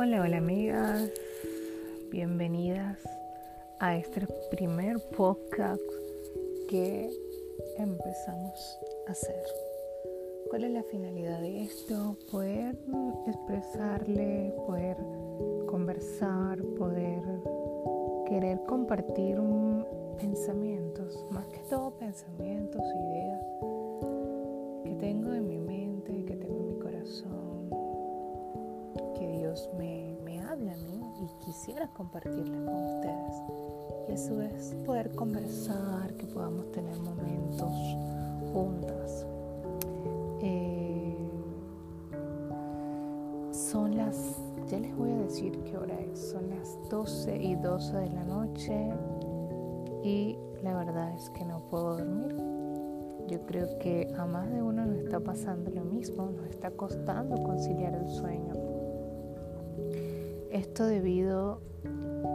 Hola, hola amigas, bienvenidas a este primer podcast que empezamos a hacer. ¿Cuál es la finalidad de esto? Poder expresarle, poder conversar, poder querer compartir pensamientos, más que todo pensamientos, ideas quisiera compartirlas con ustedes. Y a su vez poder conversar, que podamos tener momentos juntas. Eh, son las, ya les voy a decir qué hora es, son las 12 y 12 de la noche y la verdad es que no puedo dormir. Yo creo que a más de uno nos está pasando lo mismo, nos está costando conciliar el sueño. Esto debido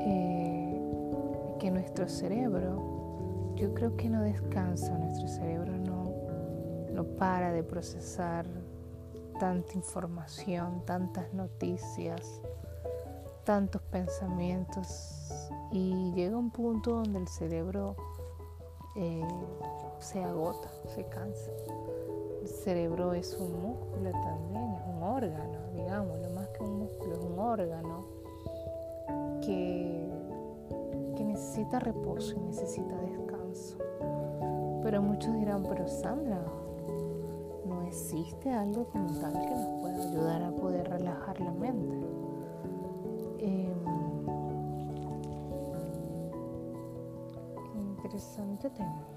eh, que nuestro cerebro, yo creo que no descansa, nuestro cerebro no, no para de procesar tanta información, tantas noticias, tantos pensamientos y llega un punto donde el cerebro eh, se agota, se cansa. El cerebro es un músculo también, es un órgano, digamos, lo más que un músculo, es un órgano que, que necesita reposo y necesita descanso. Pero muchos dirán, pero Sandra, no existe algo como tal que nos pueda ayudar a poder relajar la mente. Eh, interesante tema.